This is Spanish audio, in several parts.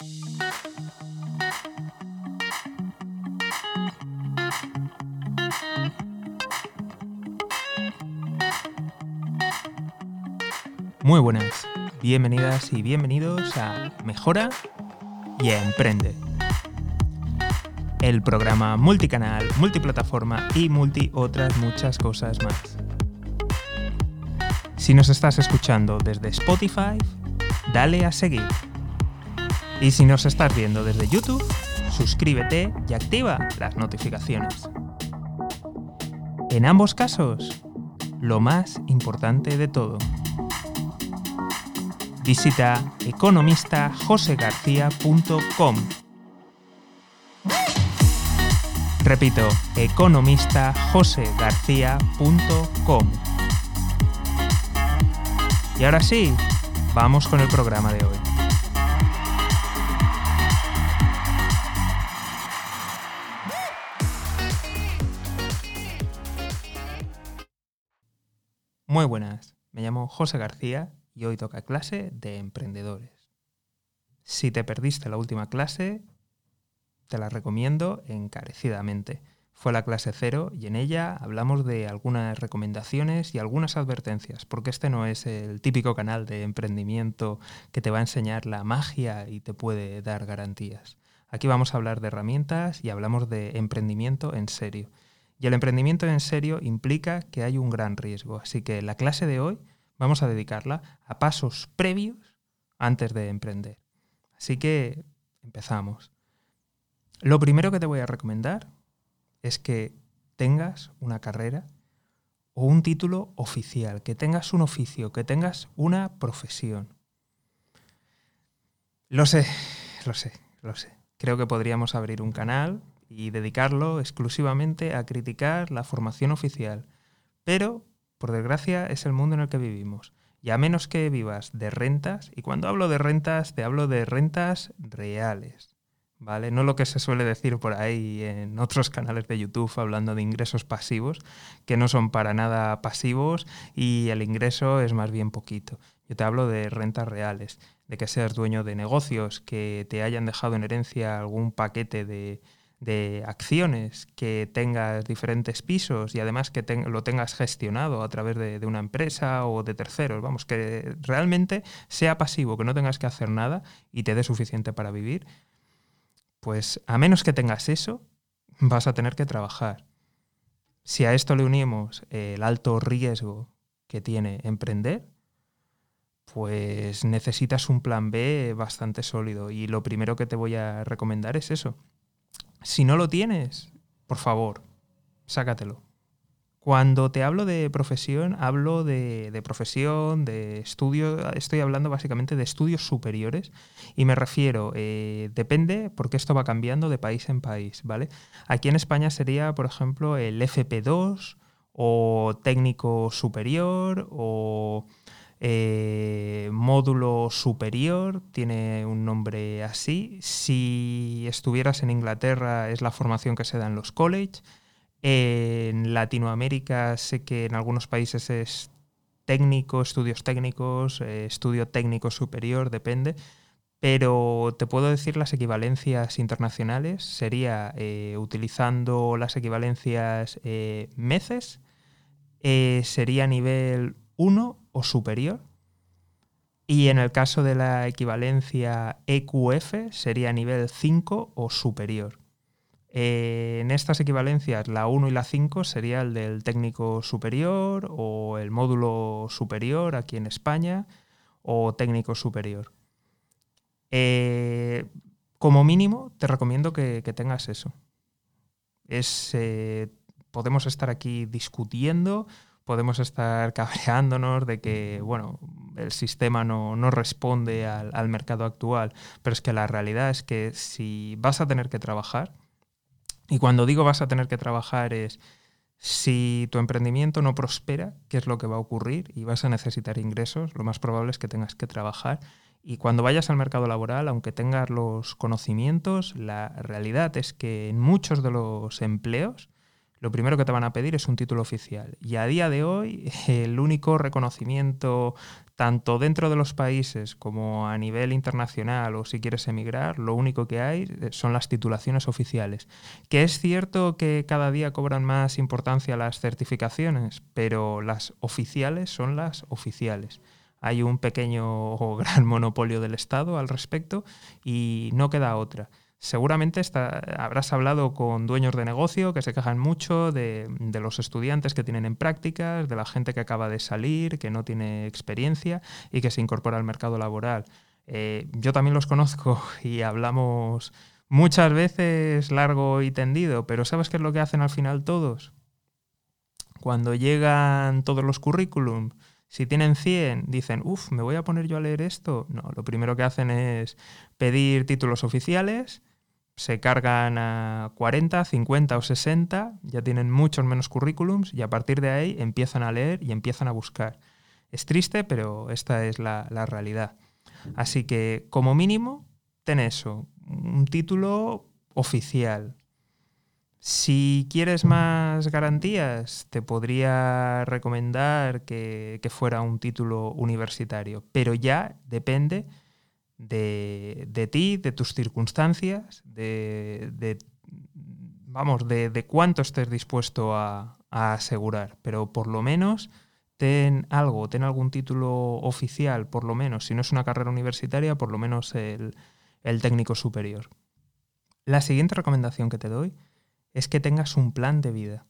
Muy buenas, bienvenidas y bienvenidos a Mejora y Emprende. El programa multicanal, multiplataforma y multi otras muchas cosas más. Si nos estás escuchando desde Spotify, dale a seguir. Y si nos estás viendo desde YouTube, suscríbete y activa las notificaciones. En ambos casos, lo más importante de todo visita economistajosegarcía.com. Repito, economistajosegarcía.com. Y ahora sí, vamos con el programa de hoy. Muy buenas, me llamo José García y hoy toca clase de emprendedores. Si te perdiste la última clase, te la recomiendo encarecidamente. Fue la clase cero y en ella hablamos de algunas recomendaciones y algunas advertencias, porque este no es el típico canal de emprendimiento que te va a enseñar la magia y te puede dar garantías. Aquí vamos a hablar de herramientas y hablamos de emprendimiento en serio. Y el emprendimiento en serio implica que hay un gran riesgo, así que la clase de hoy vamos a dedicarla a pasos previos antes de emprender. Así que empezamos. Lo primero que te voy a recomendar es que tengas una carrera o un título oficial, que tengas un oficio, que tengas una profesión. Lo sé, lo sé, lo sé. Creo que podríamos abrir un canal y dedicarlo exclusivamente a criticar la formación oficial, pero por desgracia, es el mundo en el que vivimos. Y a menos que vivas de rentas, y cuando hablo de rentas, te hablo de rentas reales, ¿vale? No lo que se suele decir por ahí en otros canales de YouTube hablando de ingresos pasivos, que no son para nada pasivos y el ingreso es más bien poquito. Yo te hablo de rentas reales, de que seas dueño de negocios, que te hayan dejado en herencia algún paquete de, de acciones, que tengas diferentes pisos y además que lo tengas gestionado a través de, una empresa o de terceros, vamos, que realmente sea pasivo, que no tengas que hacer nada y te dé suficiente para vivir, pues a menos que tengas eso, vas a tener que trabajar. Si a esto le unimos el alto riesgo que tiene emprender, pues necesitas un plan B bastante sólido y lo primero que te voy a recomendar es eso, si no lo tienes, por favor, sácatelo. Cuando te hablo de profesión, hablo de, profesión, de estudio, estoy hablando básicamente de estudios superiores y me refiero, eh, depende porque esto va cambiando de país en país, ¿vale? Aquí en España sería, por ejemplo, el FP2 o técnico superior o eh, módulo superior, tiene un nombre así. Si estuvieras en Inglaterra es la formación que se da en los college. En Latinoamérica sé que en algunos países es técnico, estudios técnicos, eh, estudio técnico superior, depende. Pero te puedo decir las equivalencias internacionales. Sería eh, utilizando las equivalencias MECES, sería nivel 1 o superior. Y en el caso de la equivalencia EQF sería nivel 5 o superior. Eh, en estas equivalencias, la 1 y la 5 sería el del técnico superior o el módulo superior aquí en España o técnico superior. Eh, como mínimo, te recomiendo que, tengas eso. Es, eh, podemos estar aquí discutiendo podemos estar cabreándonos de que, bueno, el sistema no, responde al, mercado actual, pero es que la realidad es que si vas a tener que trabajar, y cuando digo vas a tener que trabajar es si tu emprendimiento no prospera, ¿qué es lo que va a ocurrir? Y vas a necesitar ingresos, lo más probable es que tengas que trabajar. Y cuando vayas al mercado laboral, aunque tengas los conocimientos, la realidad es que en muchos de los empleos lo primero que te van a pedir es un título oficial. Y a día de hoy, el único reconocimiento, tanto dentro de los países como a nivel internacional o si quieres emigrar, lo único que hay eh, son las titulaciones oficiales. Que es cierto que cada día cobran más importancia las certificaciones, pero las oficiales son las oficiales. Hay un pequeño o gran monopolio del Estado al respecto y no queda otra. Seguramente habrás hablado con dueños de negocio que se quejan mucho de, los estudiantes que tienen en prácticas, de la gente que acaba de salir, que no tiene experiencia y que se incorpora al mercado laboral. Eh, yo también los conozco y hablamos muchas veces largo y tendido, pero ¿sabes qué es lo que hacen al final todos? Cuando llegan todos los currículums, si tienen 100, dicen, uff, me voy a poner yo a leer esto. No, lo primero que hacen es pedir títulos oficiales se cargan a 40, 50 o 60, ya tienen muchos menos currículums y a partir de ahí empiezan a leer y empiezan a buscar. Es triste, pero esta es la, realidad. Así que, como mínimo, ten eso, un título oficial. Si quieres más garantías, te podría recomendar que, que fuera un título universitario, pero ya depende de, ti, de tus circunstancias, de, vamos, de, cuánto estés dispuesto a, asegurar. Pero por lo menos ten algo, ten algún título oficial, por lo menos, si no es una carrera universitaria, por lo menos el, el técnico superior. La siguiente recomendación que te doy es que tengas un plan de vida.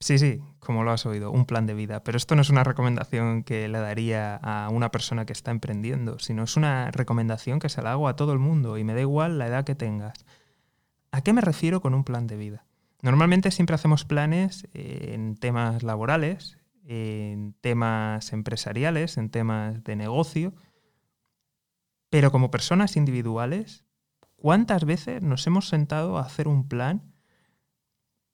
Sí, sí, como lo has oído, un plan de vida. Pero esto no es una recomendación que le daría a una persona que está emprendiendo, sino es una recomendación que se la hago a todo el mundo y me da igual la edad que tengas. ¿A qué me refiero con un plan de vida? Normalmente siempre hacemos planes en temas laborales, en temas empresariales, en temas de negocio, pero como personas individuales, ¿cuántas veces nos hemos sentado a hacer un plan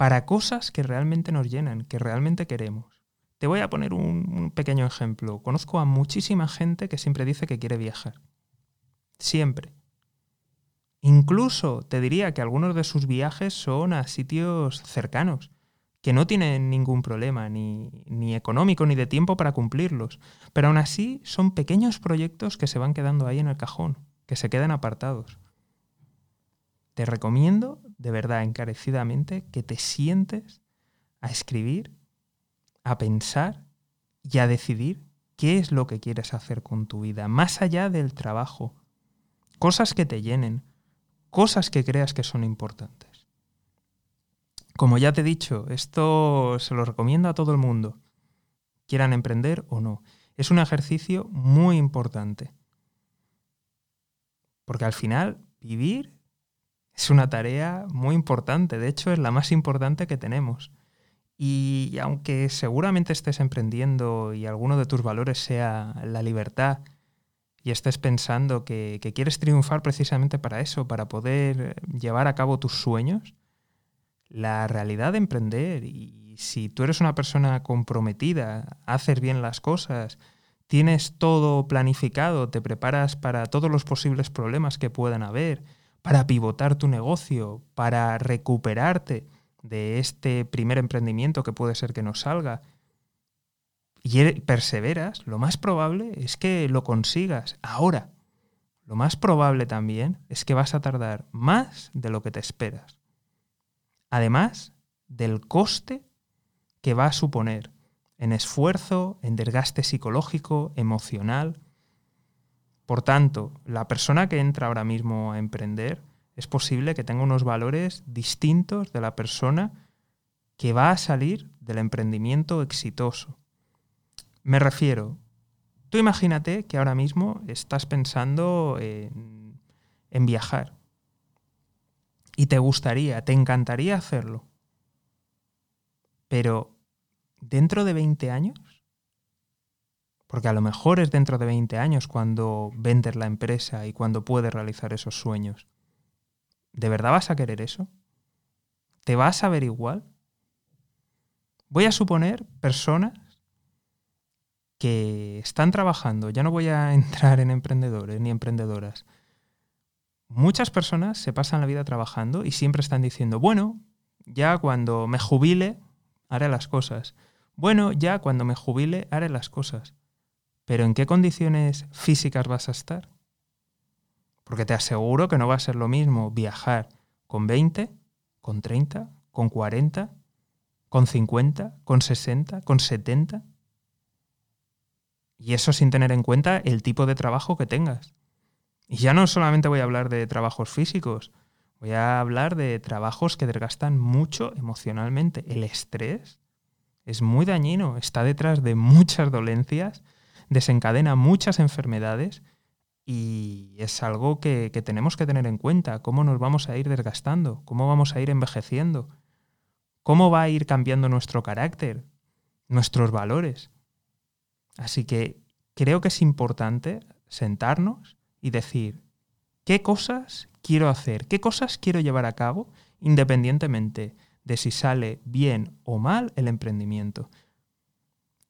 para cosas que realmente nos llenan, que realmente queremos. Te voy a poner un, pequeño ejemplo. Conozco a muchísima gente que siempre dice que quiere viajar. Siempre. Incluso te diría que algunos de sus viajes son a sitios cercanos, que no tienen ningún problema, ni, ni, económico ni de tiempo para cumplirlos. Pero aún así son pequeños proyectos que se van quedando ahí en el cajón, que se quedan apartados. Te recomiendo de verdad encarecidamente que te sientes a escribir, a pensar y a decidir qué es lo que quieres hacer con tu vida, más allá del trabajo. Cosas que te llenen, cosas que creas que son importantes. Como ya te he dicho, esto se lo recomiendo a todo el mundo, quieran emprender o no. Es un ejercicio muy importante. Porque al final, vivir es una tarea muy importante, de hecho es la más importante que tenemos. Y aunque seguramente estés emprendiendo y alguno de tus valores sea la libertad y estés pensando que, quieres triunfar precisamente para eso, para poder llevar a cabo tus sueños, la realidad de emprender y si tú eres una persona comprometida, haces bien las cosas, tienes todo planificado, te preparas para todos los posibles problemas que puedan haber, para pivotar tu negocio, para recuperarte de este primer emprendimiento que puede ser que no salga, y perseveras, lo más probable es que lo consigas ahora. Lo más probable también es que vas a tardar más de lo que te esperas. Además del coste que va a suponer en esfuerzo, en desgaste psicológico, emocional, por tanto, la persona que entra ahora mismo a emprender es posible que tenga unos valores distintos de la persona que va a salir del emprendimiento exitoso. Me refiero, tú imagínate que ahora mismo estás pensando en, en viajar y te gustaría, te encantaría hacerlo, pero dentro de 20 años porque a lo mejor es dentro de 20 años cuando vendes la empresa y cuando puedes realizar esos sueños. ¿De verdad vas a querer eso? ¿Te vas a ver igual? Voy a suponer personas que están trabajando, ya no voy a entrar en emprendedores ni emprendedoras. Muchas personas se pasan la vida trabajando y siempre están diciendo, bueno, ya cuando me jubile haré las cosas. Bueno, ya cuando me jubile haré las cosas. Pero ¿en qué condiciones físicas vas a estar? Porque te aseguro que no va a ser lo mismo viajar con 20, con 30, con 40, con 50, con 60, con 70. Y eso sin tener en cuenta el tipo de trabajo que tengas. Y ya no solamente voy a hablar de trabajos físicos, voy a hablar de trabajos que desgastan mucho emocionalmente. El estrés es muy dañino, está detrás de muchas dolencias, desencadena muchas enfermedades y es algo que, que, tenemos que tener en cuenta, cómo nos vamos a ir desgastando, cómo vamos a ir envejeciendo, cómo va a ir cambiando nuestro carácter, nuestros valores. Así que creo que es importante sentarnos y decir, ¿qué cosas quiero hacer? ¿Qué cosas quiero llevar a cabo independientemente de si sale bien o mal el emprendimiento.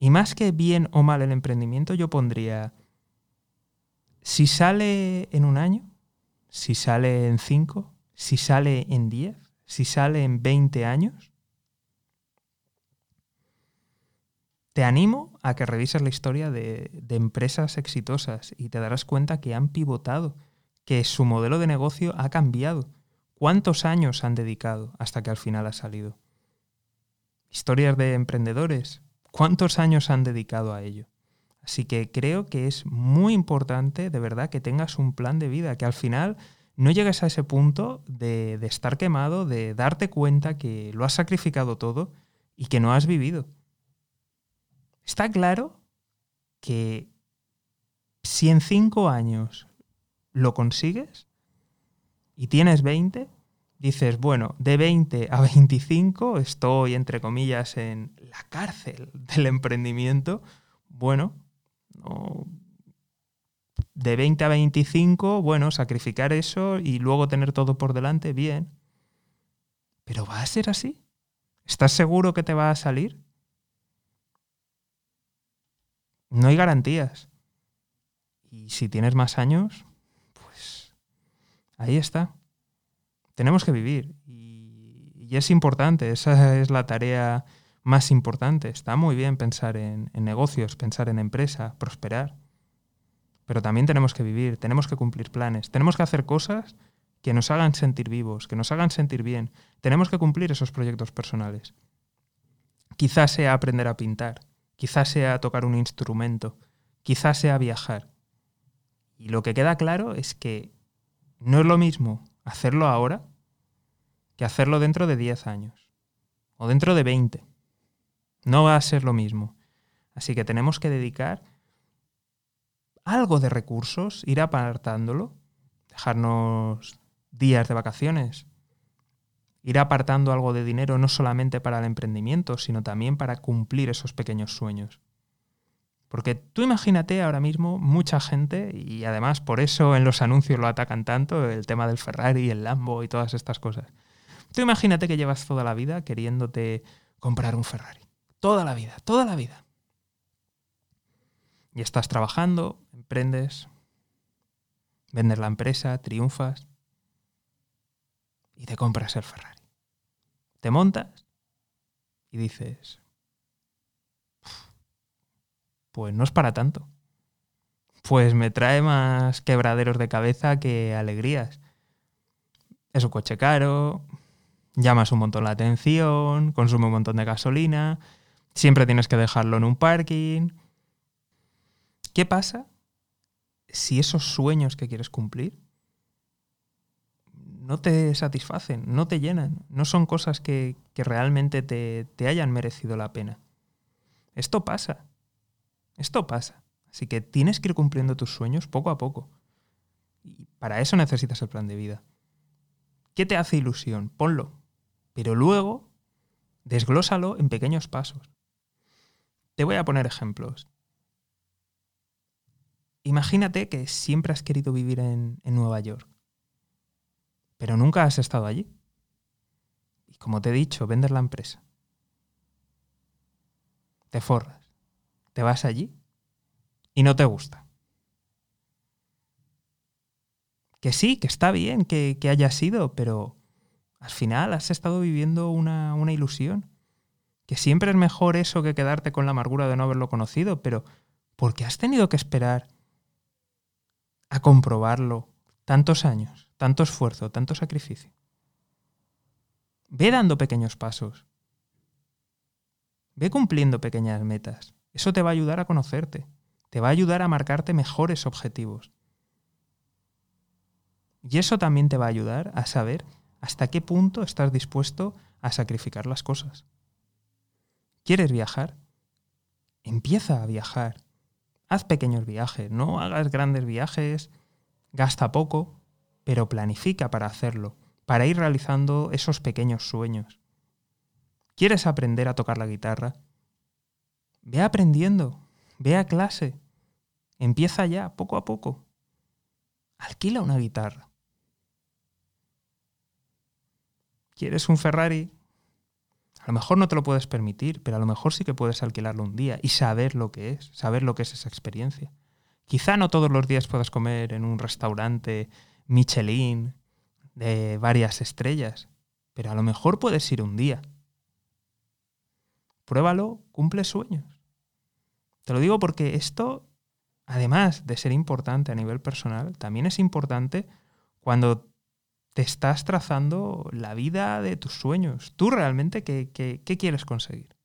Y más que bien o mal el emprendimiento, yo pondría, si sale en un año, si sale en cinco, si sale en diez, si sale en veinte años, te animo a que revises la historia de, de, empresas exitosas y te darás cuenta que han pivotado, que su modelo de negocio ha cambiado ¿Cuántos años han dedicado hasta que al final ha salido? Historias de emprendedores. ¿Cuántos años han dedicado a ello? Así que creo que es muy importante de verdad que tengas un plan de vida, que al final no llegues a ese punto de, de estar quemado, de darte cuenta que lo has sacrificado todo y que no has vivido. Está claro que si en cinco años lo consigues, y tienes 20, dices, bueno, de 20 a 25 estoy, entre comillas, en la cárcel del emprendimiento. Bueno, de 20 a 25, bueno, sacrificar eso y luego tener todo por delante, bien. Pero ¿va a ser así? ¿Estás seguro que te va a salir? No hay garantías. Y si tienes más años, Ahí está. Tenemos que vivir y, es importante, esa es la tarea más importante. Está muy bien pensar en, en negocios, pensar en empresa, prosperar, pero también tenemos que vivir, tenemos que cumplir planes, tenemos que hacer cosas que nos hagan sentir vivos, que nos hagan sentir bien. Tenemos que cumplir esos proyectos personales. Quizás sea aprender a pintar, quizás sea tocar un instrumento, quizás sea viajar. Y lo que queda claro es que no es lo mismo hacerlo ahora que hacerlo dentro de 10 años o dentro de 20. No va a ser lo mismo. Así que tenemos que dedicar algo de recursos, ir apartándolo, dejarnos días de vacaciones, ir apartando algo de dinero no solamente para el emprendimiento, sino también para cumplir esos pequeños sueños. Porque tú imagínate ahora mismo mucha gente, y además por eso en los anuncios lo atacan tanto, el tema del Ferrari, el Lambo y todas estas cosas. Tú imagínate que llevas toda la vida queriéndote comprar un Ferrari. Toda la vida, toda la vida. Y estás trabajando, emprendes, vendes la empresa, triunfas y te compras el Ferrari. Te montas y dices, pues no es para tanto. Pues me trae más quebraderos de cabeza que alegrías. Es un coche caro, llamas un montón la atención, consume un montón de gasolina, siempre tienes que dejarlo en un parking. ¿Qué pasa si esos sueños que quieres cumplir no te satisfacen, no te llenan, no son cosas que, que realmente te, te hayan merecido la pena? Esto pasa. Esto pasa. Así que tienes que ir cumpliendo tus sueños poco a poco. Y para eso necesitas el plan de vida. ¿Qué te hace ilusión? Ponlo. Pero luego, desglósalo en pequeños pasos. Te voy a poner ejemplos. Imagínate que siempre has querido vivir en, Nueva York, pero nunca has estado allí. Y como te he dicho, vendes la empresa. Te forras te vas allí y no te gusta. Que sí, que está bien que, que haya sido, pero Al final has estado viviendo una, una ilusión. Que siempre es mejor eso que quedarte con la amargura de no haberlo conocido, pero ¿por qué has tenido que esperar a comprobarlo tantos años, tanto esfuerzo, tanto sacrificio? Ve dando pequeños pasos. Ve cumpliendo pequeñas metas. Eso te va a ayudar a conocerte. Te va a ayudar a marcarte mejores objetivos. Y eso también te va a ayudar a saber hasta qué punto estás dispuesto a sacrificar las cosas. ¿Quieres viajar? Empieza a viajar. Haz pequeños viajes, no hagas grandes viajes, gasta poco, pero planifica para hacerlo, para ir realizando esos pequeños sueños. ¿Quieres aprender a tocar la guitarra? Ve aprendiendo, ve a clase, empieza ya, poco a poco. Alquila una guitarra. ¿Quieres un Ferrari? A lo mejor no te lo puedes permitir, pero a lo mejor sí que puedes alquilarlo un día y saber lo que es, saber lo que es esa experiencia. Quizá no todos los días puedas comer en un restaurante Michelin de varias estrellas, pero a lo mejor puedes ir un día. Pruébalo, cumple sueños. Te lo digo porque esto, además de ser importante a nivel personal, también es importante cuando te estás trazando la vida de tus sueños. ¿Tú realmente qué, qué, quieres conseguir?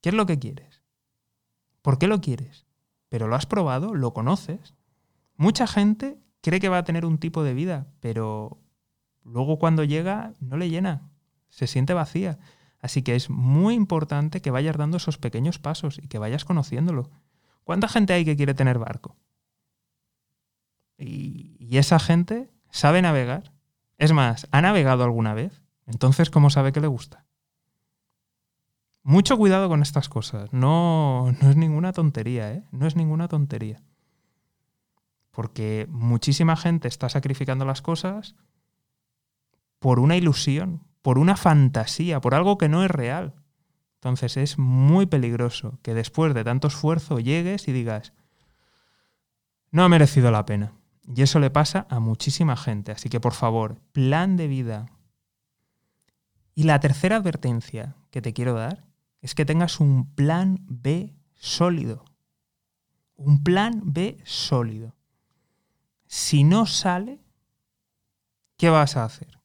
¿Qué es lo que quieres? ¿Por qué lo quieres? ¿Pero lo has probado? ¿Lo conoces? Mucha gente cree que va a tener un tipo de vida, pero luego cuando llega no le llena, se siente vacía. Así que es muy importante que vayas dando esos pequeños pasos y que vayas conociéndolo. ¿Cuánta gente hay que quiere tener barco? Y, y esa gente ¿Sabe navegar? Es más, ¿ha navegado alguna vez? Entonces, ¿cómo sabe que le gusta? Mucho cuidado con estas cosas. No, no es ninguna tontería, ¿eh? No es ninguna tontería. Porque muchísima gente está sacrificando las cosas por una ilusión, por una fantasía, por algo que no es real. Entonces es muy peligroso que después de tanto esfuerzo llegues y digas, no ha merecido la pena. Y eso le pasa a muchísima gente. Así que por favor, plan de vida. Y la tercera advertencia que te quiero dar es que tengas un plan B sólido. Un plan B sólido. Si no sale, ¿qué vas a hacer?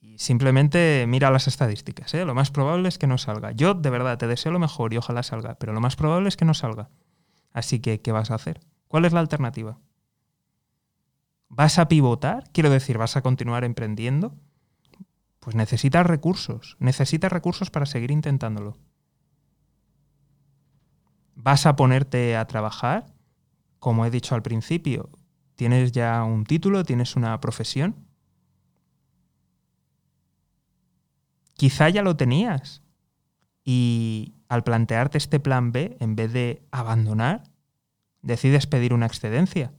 Y simplemente mira las estadísticas. ¿eh? Lo más probable es que no salga. Yo de verdad te deseo lo mejor y ojalá salga, pero lo más probable es que no salga. Así que, ¿qué vas a hacer? ¿Cuál es la alternativa? ¿Vas a pivotar? Quiero decir, ¿vas a continuar emprendiendo? Pues necesitas recursos, necesitas recursos para seguir intentándolo. ¿Vas a ponerte a trabajar? Como he dicho al principio, ¿tienes ya un título? ¿Tienes una profesión? Quizá ya lo tenías. Y al plantearte este plan B, en vez de abandonar, decides pedir una excedencia.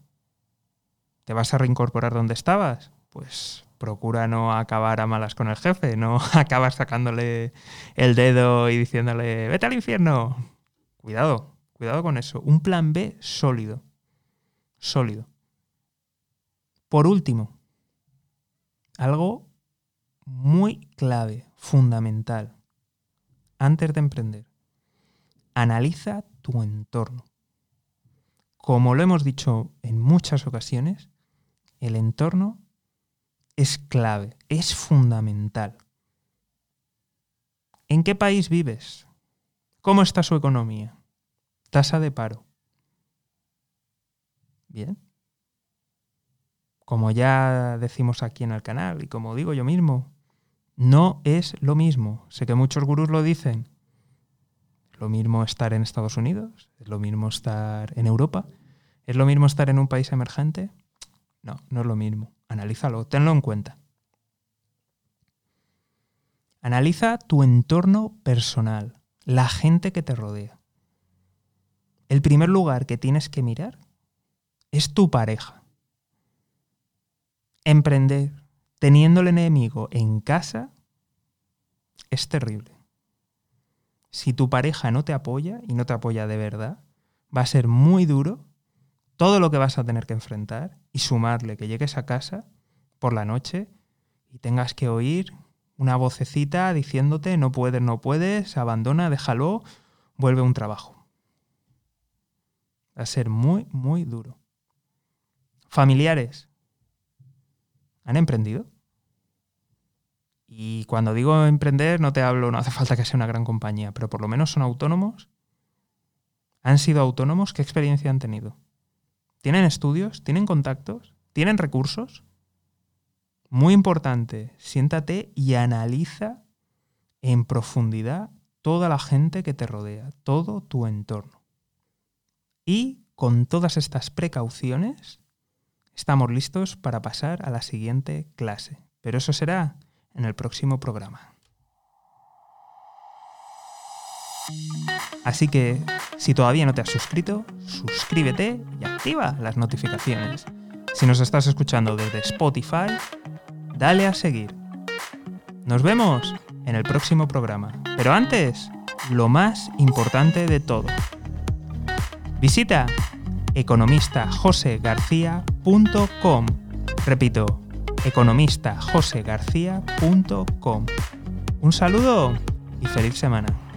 ¿Te vas a reincorporar donde estabas? Pues procura no acabar a malas con el jefe, no acabas sacándole el dedo y diciéndole, vete al infierno. Cuidado, cuidado con eso. Un plan B sólido, sólido. Por último, algo muy clave, fundamental, antes de emprender. Analiza tu entorno. Como lo hemos dicho en muchas ocasiones, el entorno es clave, es fundamental. ¿En qué país vives? ¿Cómo está su economía? Tasa de paro. Bien. Como ya decimos aquí en el canal y como digo yo mismo, no es lo mismo. Sé que muchos gurús lo dicen. Lo mismo estar en Estados Unidos, es lo mismo estar en Europa, es lo mismo estar en un país emergente, no, no es lo mismo. Analízalo, tenlo en cuenta. Analiza tu entorno personal, la gente que te rodea. El primer lugar que tienes que mirar es tu pareja. Emprender teniendo el enemigo en casa es terrible. Si tu pareja no te apoya y no te apoya de verdad, va a ser muy duro todo lo que vas a tener que enfrentar y sumarle que llegues a casa por la noche y tengas que oír una vocecita diciéndote no puedes, no puedes, abandona, déjalo, vuelve a un trabajo. Va a ser muy, muy duro. Familiares. ¿Han emprendido? Y cuando digo emprender, no te hablo, no hace falta que sea una gran compañía, pero por lo menos son autónomos. ¿Han sido autónomos? ¿Qué experiencia han tenido? ¿Tienen estudios? ¿Tienen contactos? ¿Tienen recursos? Muy importante, siéntate y analiza en profundidad toda la gente que te rodea, todo tu entorno. Y con todas estas precauciones, estamos listos para pasar a la siguiente clase. Pero eso será en el próximo programa. Así que, si todavía no te has suscrito, suscríbete y activa las notificaciones. Si nos estás escuchando desde Spotify, dale a seguir. Nos vemos en el próximo programa. Pero antes, lo más importante de todo. Visita economistajosegarcía.com. Repito, economistajosegarcía.com. Un saludo y feliz semana.